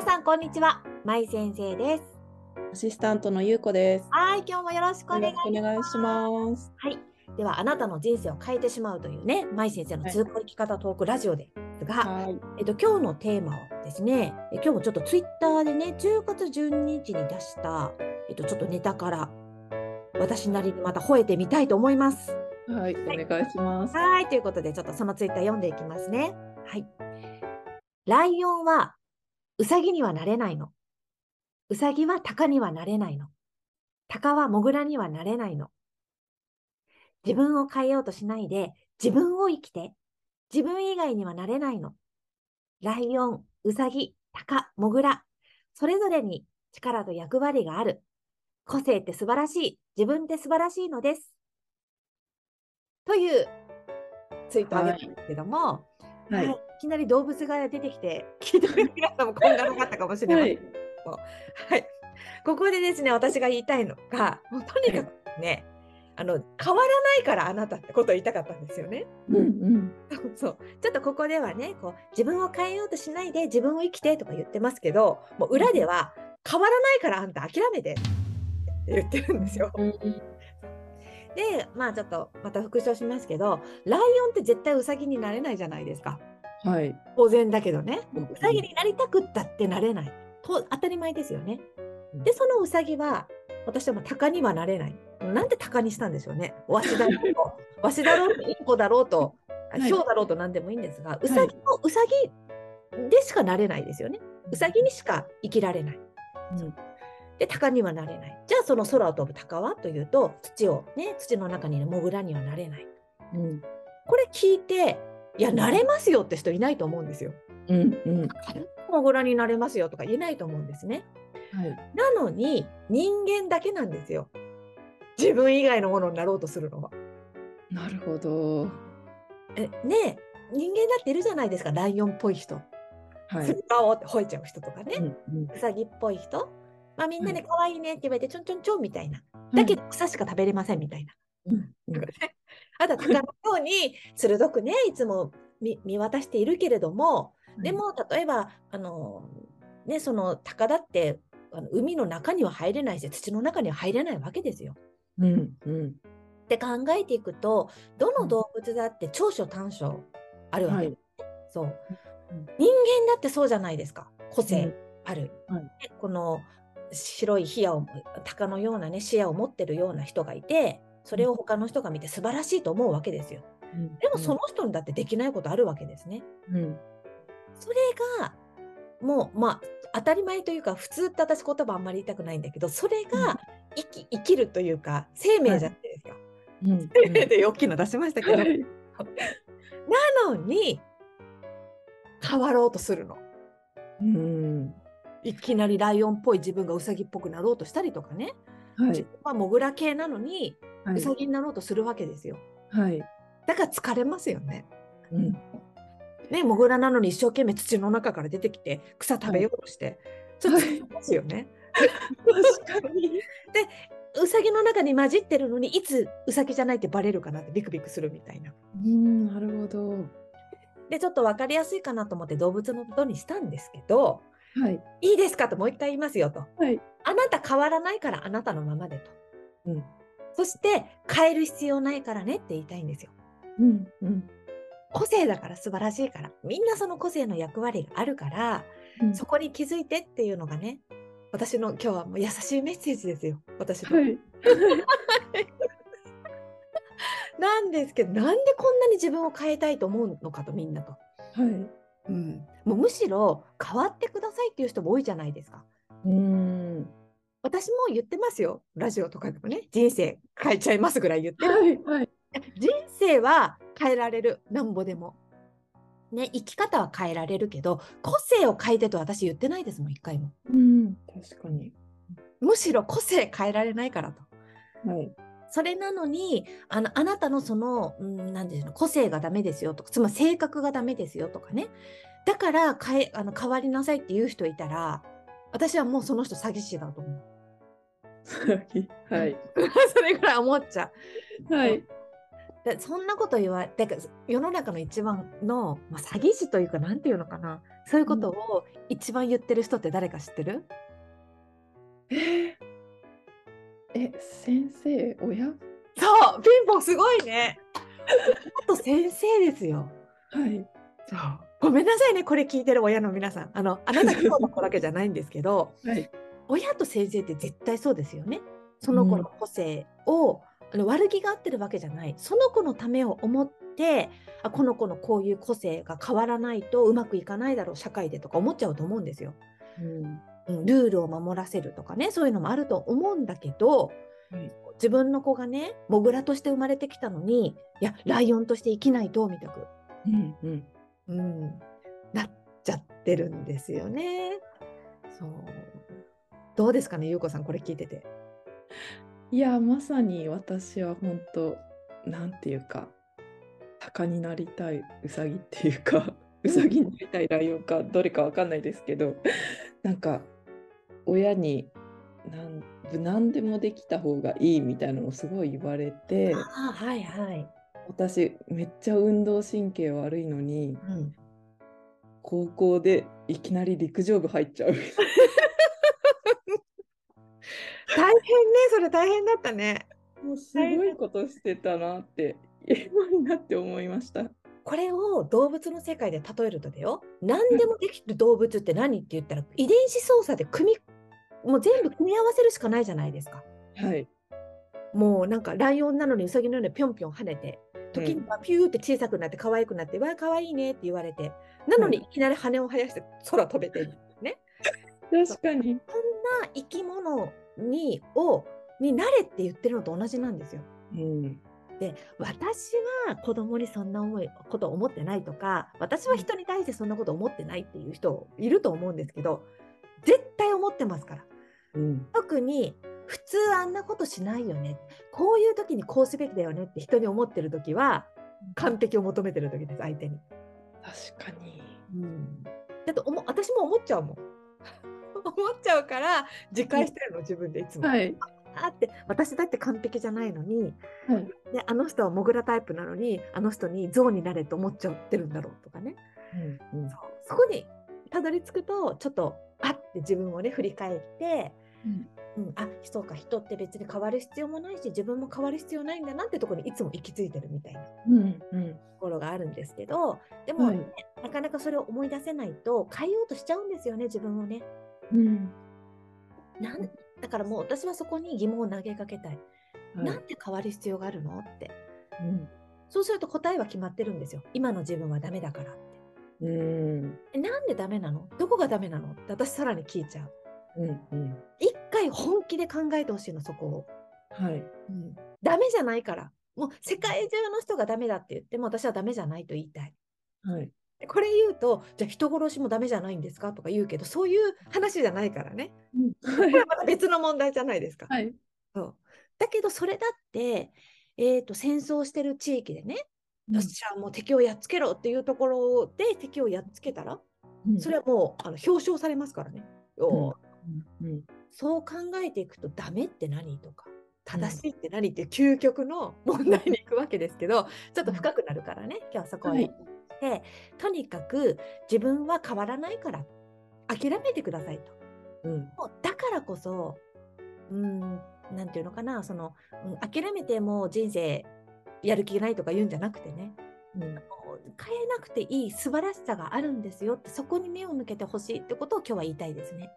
皆さんこんにちは、まい先生です。アシスタントのゆうこです。はい、今日もよろしくおよ願いします。ろしくお願いします。はい、ではあなたの人生を変えてしまうというね、まい先生の通行生き方トークラジオですが、はい。えっと今日のテーマはですね、え今日もちょっとツイッターでね、10月12日に出したえっとちょっとネタから私なりにまた吠えてみたいと思います。はい、お願いします。はい、ということでちょっとそのツイッター読んでいきますね。はい。ライオンはウサギにはなれないの。ウサギはタカにはなれないの。タカはモグラにはなれないの。自分を変えようとしないで自分を生きて自分以外にはなれないの。ライオン、ウサギ、タカ、モグラ、それぞれに力と役割がある。個性って素晴らしい。自分って素晴らしいのです。というツイートをあげたんですけども、はい。は、いきなり動物が出てきて、聞いてくれる皆さんもこんがなかったかもしれませんけど、はい、ここでですね、私が言いたいのが、もうとにかくね、あの変わらないからあなたってことを言いたかったんですよね。うんうん。そう。そうちょっとここではねこう自分を変えようとしないで自分を生きてとか言ってますけどもう裏では変わらないからあんた諦めてって言ってるんですよ。うん。でまあちょっとまた復唱しますけどライオンって絶対ウサギになれないじゃないですかはい。当然だけどねうんウサギになりたくったってなれないと当たり前ですよね。でそのウサギは私はもう鷹にはなれない。なんで鷹にしたんでしょうね。わしだろうと、わしだろうと、インコだろうと、いヒョウだろうと何でもいいんですが、ウサギの、ウサギでしかなれないですよね。ウサギにしか生きられない。うんで、鷹にはなれない。じゃあその空を飛ぶ鷹はというと、土をね、土の中にいるモグラにはなれない。うんこれ聞いて、いや、なれますよって人いないと思うんですよ。うんうん。モグラになれますよとか言えないと思うんですね。はい。なのに人間だけなんですよ。自分以外のものになろうとするのは。なるほど。えねえ人間だっているじゃないですかライオンっぽい人。はい。スパオって吠えちゃう人とかね、うんうんウサギっぽい人。まあみんなでは可愛いねって言われてちょんちょんちょんみたいな。だけど草しか食べれませんみたいな。うんうん あとは鷹のように鋭くねいつも見見渡しているけれども、でも例えばあのねその鷹だってあの海の中には入れないし土の中には入れないわけですよ。うんうん。って考えていくとどの動物だって長所短所あるわけですね、そう。うん人間だってそうじゃないですか。個性ある、はい。ねこの白い視野を鷹のようなね視野を持ってるような人がいてそれを他の人が見て素晴らしいと思うわけですよ。うん。でもその人にだってできないことあるわけですね。うん。それがもうまあ当たり前というか普通って私言葉あんまり言いたくないんだけどそれが生き生きるというか生命じゃないですか、うん。生命で大きいの出しましたけど、はい。なのに変わろうとするの。うん。いきなりライオンっぽい自分がウサギっぽくなろうとしたりとかね、はい。自分はモグラ系なのにはいウサギになろうとするわけですよ。はい。だから疲れますよね。うんね、モグラなのに一生懸命土の中から出てきて草食べようとして、ちょっとますよね。確かに。ウサギの中に混じってるのにいつウサギじゃないってバレるかなってビクビクするみたいな。うんなるほど。でちょっと分かりやすいかなと思って動物のことにしたんですけどはいいいですかともう一回言いますよと。はい。あなた変わらないからあなたのままでと。うんそして変える必要ないからねって言いたいんですよ。うんうん個性だから素晴らしいから。みんなその個性の役割があるから、うんそこに気づいてっていうのがね、私の今日はもう優しいメッセージですよ。私の。はい。なんですけど、なんでこんなに自分を変えたいと思うのかとみんなと。はい。うん、もうむしろ変わってくださいっていう人も多いじゃないですか。うん私も言ってますよ。ラジオとかでもね、人生変えちゃいますぐらい言ってるはいはい。人生は変えられるなんぼでも。ね、生き方は変えられるけど個性を変えてと私言ってないですもん一回も。うん確かに。むしろ個性変えられないからと。はい。それなのにあのあなたのその、うん、なんていうの個性がダメですよとかつまり性格がダメですよとかねだから変えあの変わりなさいっていう人いたら私はもうその人詐欺師だと思う。はい。それぐらい思っちゃう。はい。だそんなこと言わだから世の中の一番の、まあ、詐欺師というかなんていうのかな。そういうことを一番言ってる人って誰か知ってる、えー。え、先生、親？そうピンポンすごいね。あと先生ですよ。はい。そう。ごめんなさいねこれ聞いてる親の皆さん。あのあなたがそうの子だけじゃないんですけど。はい。親と先生って絶対そうですよねその子の個性を、あの悪気があってるわけじゃないその子のためを思ってあこの子のこういう個性が変わらないとうまくいかないだろう社会でとか思っちゃうと思うんですよ。うん。うん、ルールを守らせるとかねそういうのもあると思うんだけどはい。自分の子がねモグラとして生まれてきたのにいやライオンとして生きないとみたく、うん。うん。うん、なっちゃってるんですよね。そうどうですかねゆうこさんこれ聞いてて。いや、まさに私は本当、なんていうか、鷹になりたいウサギっていうか、ウサギになりたいライオンか、どれかわかんないですけど、なんか、親になん何でもできた方がいいみたいなのをすごい言われて、はいはい。私、めっちゃ運動神経悪いのに、うん高校でいきなり陸上部入っちゃう。大変ね、それ大変だったね。もうすごいことしてたなって、今になって思いました。これを動物の世界で例えるとだよ、何でもできる動物って何って言ったら、遺伝子操作で組み、もう全部組み合わせるしかないじゃないですか。はい。もうなんかライオンなのにウサギのようにぴょんぴょん跳ねて、時にはピューって小さくなって可愛くなって、わあ可愛いねって言われて、なのにいきなり羽を生やして空飛べてるね。確かに。そんな生き物にをになれって言ってるのと同じなんですよ。うん。で私は子供にそんな思いことを思ってないとか私は人に対してそんなこと思ってないっていう人いると思うんですけど絶対思ってますからうん。特に普通あんなことしないよねこういう時にこうすべきだよねって人に思ってる時は完璧を求めてる時です相手に。確かに。うん、だって思私も思っちゃうもん。思っちゃうから自戒してるの自分でいつも。はい。あって私だって完璧じゃないのにはい。であの人はモグラタイプなのにあの人に象になれと思っちゃってるんだろうとかねうん。そうそこにたどり着くとちょっとあって自分をね振り返って、うん、あそうか人って別に変わる必要もないし自分も変わる必要ないんだなってところにいつも行き着いてるみたいなとうん。うん。ころがあるんですけどでも、はいねなかなかそれを思い出せないと変えようとしちゃうんですよね自分をね。うん。なんだからもう私はそこに疑問を投げかけたい。はいなんで変わる必要があるの？って。うん。そうすると答えは決まってるんですよ。今の自分はダメだからって。うん。えなんでダメなの？どこがダメなの？って私さらに聞いちゃう。うん。うん。一回本気で考えてほしいの、そこを。はい。うん、ダメじゃないから。もう世界中の人がダメだって言っても私はダメじゃないと言いたい。はい。でこれ言うと、じゃあ人殺しもダメじゃないんですか？とか言うけど、そういう話じゃないからね。うん。これはまた別の問題じゃないですか。はい。そう。だけどそれだって、えー、と戦争してる地域でね、よっしゃもう敵をやっつけろっていうところで敵をやっつけたら、うん。それはもうあの表彰されますからね。うん。そう考えていくとダメって何？とか正しいって何？っていう究極の問題に行くわけですけど、ちょっと深くなるからね。今日はそこははいでとにかく自分は変わらないから諦めてくださいと。うん。もうだからこそ、うーん、なんていうのかな、その、うん諦めてもう人生やる気がないとか言うんじゃなくてね、うん。変えなくていい素晴らしさがあるんですよって、そこに目を向けてほしいってことを今日は言いたいですね。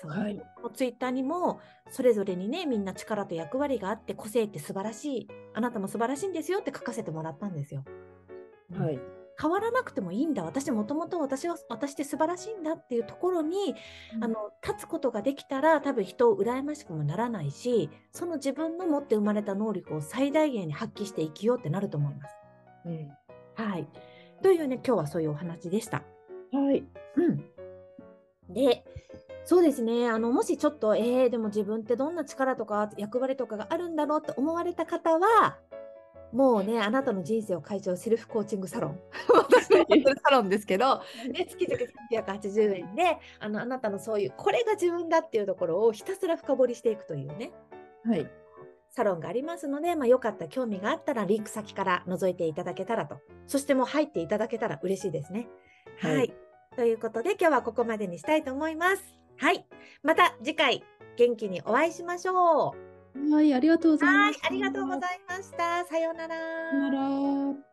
そうはい。ツイッターにもそれぞれにねみんな力と役割があって個性って素晴らしいあなたも素晴らしいんですよって書かせてもらったんですよ。はい。変わらなくてもいいんだ私もともと私は私って素晴らしいんだっていうところにあの立つことができたら多分人を羨ましくもならないしその自分の持って生まれた能力を最大限に発揮して生きようってなると思います。うん。はい、というね今日はそういうお話でした。はい。うん、でそうですねあのもしちょっとえー、でも自分ってどんな力とか役割とかがあるんだろうって思われた方はもうねあなたの人生を変えちゃうセルフコーチングサロン 私のサロンですけど、ね、月々380円であのあなたのそういうこれが自分だっていうところをひたすら深掘りしていくというねはい。サロンがありますので、まあ、よかった興味があったらリンク先から覗いていただけたらとそしてもう入っていただけたら嬉しいですね。はい、はいということで今日はここまでにしたいと思います。はい。また次回元気にお会いしましょう。はい、ありがとうございはいまし。た。ありがとうございました。さようなら。さよなら。